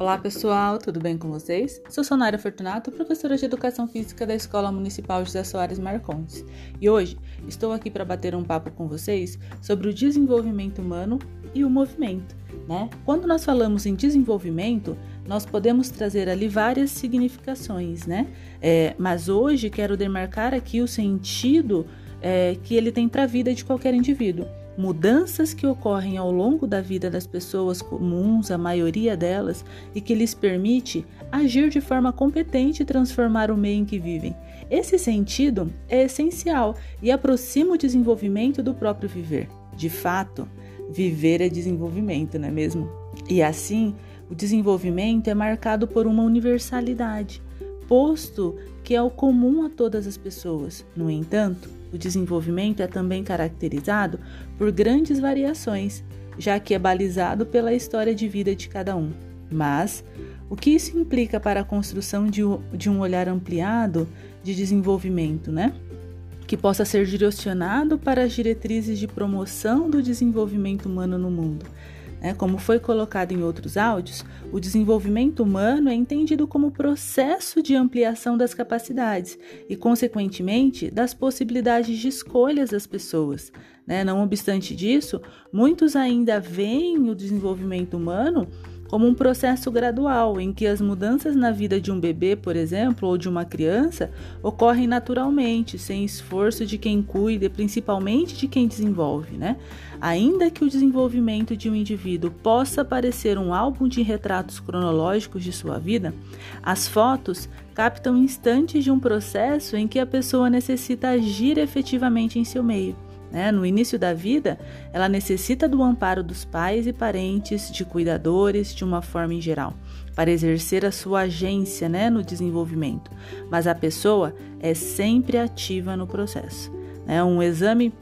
Olá pessoal, tudo bem com vocês? Sou Sonária Fortunato, professora de Educação Física da Escola Municipal José Soares Marcondes. E hoje estou aqui para bater um papo com vocês sobre o desenvolvimento humano e o movimento. Né? Quando nós falamos em desenvolvimento, nós podemos trazer ali várias significações, né? É, mas hoje quero demarcar aqui o sentido é, que ele tem para a vida de qualquer indivíduo mudanças que ocorrem ao longo da vida das pessoas comuns, a maioria delas, e que lhes permite agir de forma competente e transformar o meio em que vivem. Esse sentido é essencial e aproxima o desenvolvimento do próprio viver. De fato, viver é desenvolvimento, não é mesmo? E assim, o desenvolvimento é marcado por uma universalidade, posto que é o comum a todas as pessoas. No entanto, o desenvolvimento é também caracterizado por grandes variações, já que é balizado pela história de vida de cada um. Mas o que isso implica para a construção de, um olhar ampliado de desenvolvimento, né? Que possa ser direcionado para as diretrizes de promoção do desenvolvimento humano no mundo? Como foi colocado em outros áudios, o desenvolvimento humano é entendido como processo de ampliação das capacidades e, consequentemente, das possibilidades de escolhas das pessoas. Né? Não obstante disso, muitos ainda veem o desenvolvimento humano como um processo gradual em que as mudanças na vida de um bebê, por exemplo, ou de uma criança, ocorrem naturalmente, sem esforço de quem cuida, principalmente de quem desenvolve, né? Ainda que o desenvolvimento de um indivíduo possa parecer um álbum de retratos cronológicos de sua vida, as fotos captam instantes de um processo em que a pessoa necessita agir efetivamente em seu meio. Né? No início da vida, ela necessita do amparo dos pais e parentes, de cuidadores, de uma forma em geral, para exercer a sua agência né, no desenvolvimento. Mas a pessoa é sempre ativa no processo. Né? Um exame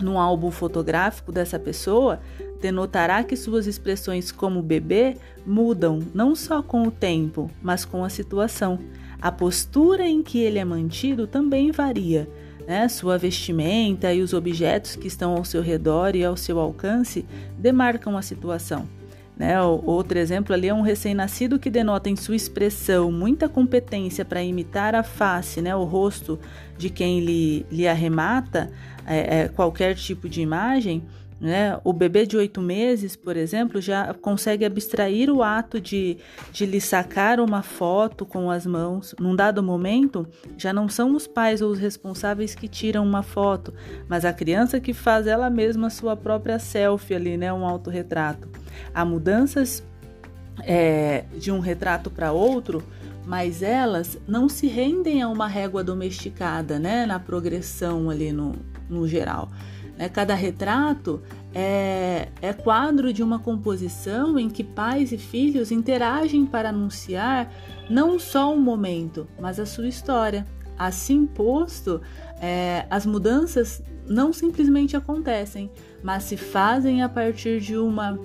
no álbum fotográfico dessa pessoa denotará que suas expressões como bebê mudam não só com o tempo, mas com a situação. A postura em que ele é mantido também varia né, sua vestimenta e os objetos que estão ao seu redor e ao seu alcance demarcam a situação. Né? Outro exemplo ali é um recém-nascido que denota em sua expressão muita competência para imitar a face, né, o rosto de quem lhe, lhe arremata é, é, qualquer tipo de imagem, né? O bebê de oito meses, por exemplo, já consegue abstrair o ato de, de lhe sacar uma foto com as mãos. Num dado momento, já não são os pais ou os responsáveis que tiram uma foto, mas a criança que faz ela mesma sua própria selfie ali, né? um autorretrato. Há mudanças é, de um retrato para outro, mas elas não se rendem a uma régua domesticada, né? Na progressão ali no, no geral. Né? Cada retrato é, é quadro de uma composição em que pais e filhos interagem para anunciar não só um momento, mas a sua história. Assim posto, é, as mudanças não simplesmente acontecem, mas se fazem a partir de uma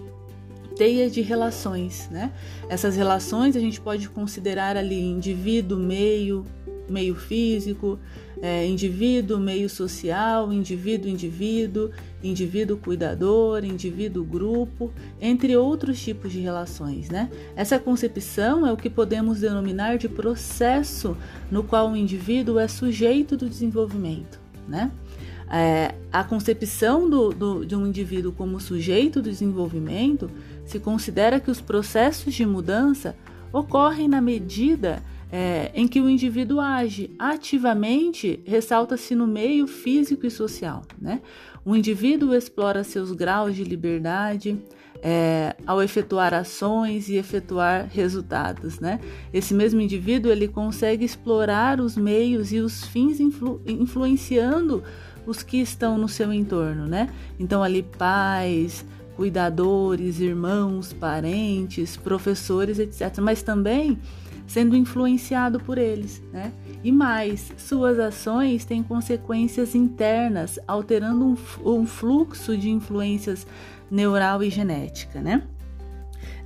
teia de relações, né? Essas relações a gente pode considerar ali indivíduo, meio, meio físico, é, indivíduo, meio social, indivíduo, indivíduo, indivíduo cuidador, indivíduo grupo, entre outros tipos de relações, né? Essa concepção é o que podemos denominar de processo no qual o indivíduo é sujeito do desenvolvimento, né? É, a concepção do, do, de um indivíduo como sujeito do desenvolvimento se considera que os processos de mudança ocorrem na medida é, em que o indivíduo age ativamente, ressalta-se no meio físico e social. Né? O indivíduo explora seus graus de liberdade é, ao efetuar ações e efetuar resultados. Né? Esse mesmo indivíduo ele consegue explorar os meios e os fins influ influenciando os que estão no seu entorno. Né? Então, ali, pais, cuidadores, irmãos, parentes, professores, etc. Mas também sendo influenciado por eles, né? E mais, suas ações têm consequências internas, alterando um, um fluxo de influências neural e genética, né?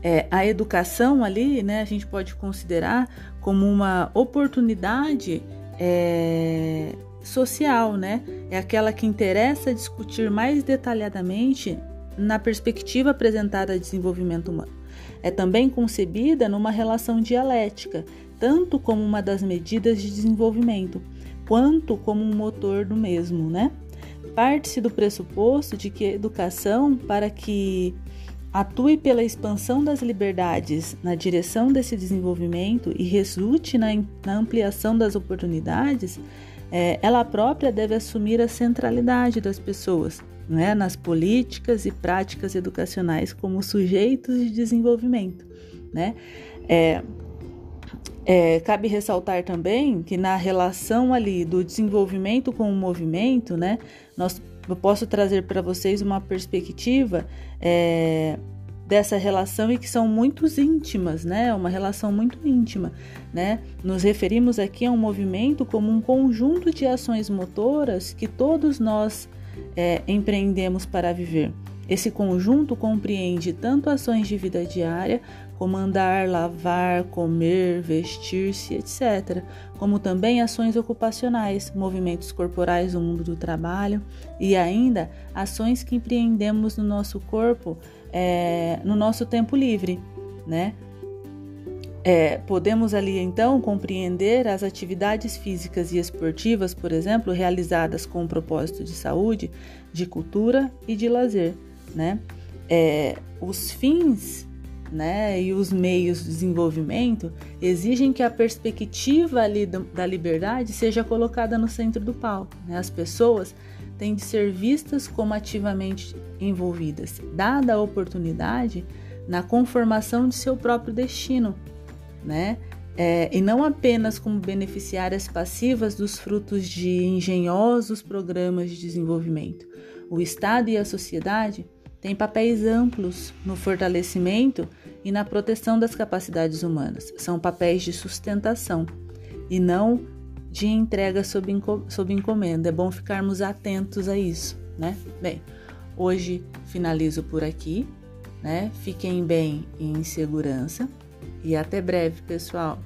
É, a educação ali, né, a gente pode considerar como uma oportunidade é, social, né? É aquela que interessa discutir mais detalhadamente na perspectiva apresentada de desenvolvimento humano. É também concebida numa relação dialética, tanto como uma das medidas de desenvolvimento, quanto como um motor do mesmo, né? Parte-se do pressuposto de que a educação, para que atue pela expansão das liberdades na direção desse desenvolvimento e resulte na, ampliação das oportunidades, é, ela própria deve assumir a centralidade das pessoas né, nas políticas e práticas educacionais como sujeitos de desenvolvimento. Né? É, é, cabe ressaltar também que na relação ali do desenvolvimento com o movimento, né, nós, eu posso trazer para vocês uma perspectiva é, dessa relação e que são muito íntimas, né? Uma relação muito íntima, né? Nos referimos aqui a um movimento como um conjunto de ações motoras que todos nós é, empreendemos para viver. Esse conjunto compreende tanto ações de vida diária, como andar, lavar, comer, vestir-se, etc., como também ações ocupacionais, movimentos corporais no mundo do trabalho e ainda ações que empreendemos no nosso corpo é, no nosso tempo livre, né? É, podemos ali então compreender as atividades físicas e esportivas, por exemplo, realizadas com o propósito de saúde, de cultura e de lazer, né? É, os fins né, e os meios de desenvolvimento exigem que a perspectiva ali da liberdade seja colocada no centro do palco. Né? As pessoas têm de ser vistas como ativamente envolvidas, dada a oportunidade na conformação de seu próprio destino, né? É, e não apenas como beneficiárias passivas dos frutos de engenhosos programas de desenvolvimento. O Estado e a sociedade têm papéis amplos no fortalecimento e na proteção das capacidades humanas. São papéis de sustentação e não de entrega sob, sob encomenda. É bom ficarmos atentos a isso, né? Bem, hoje finalizo por aqui, né? Fiquem bem e em segurança. E até breve, pessoal!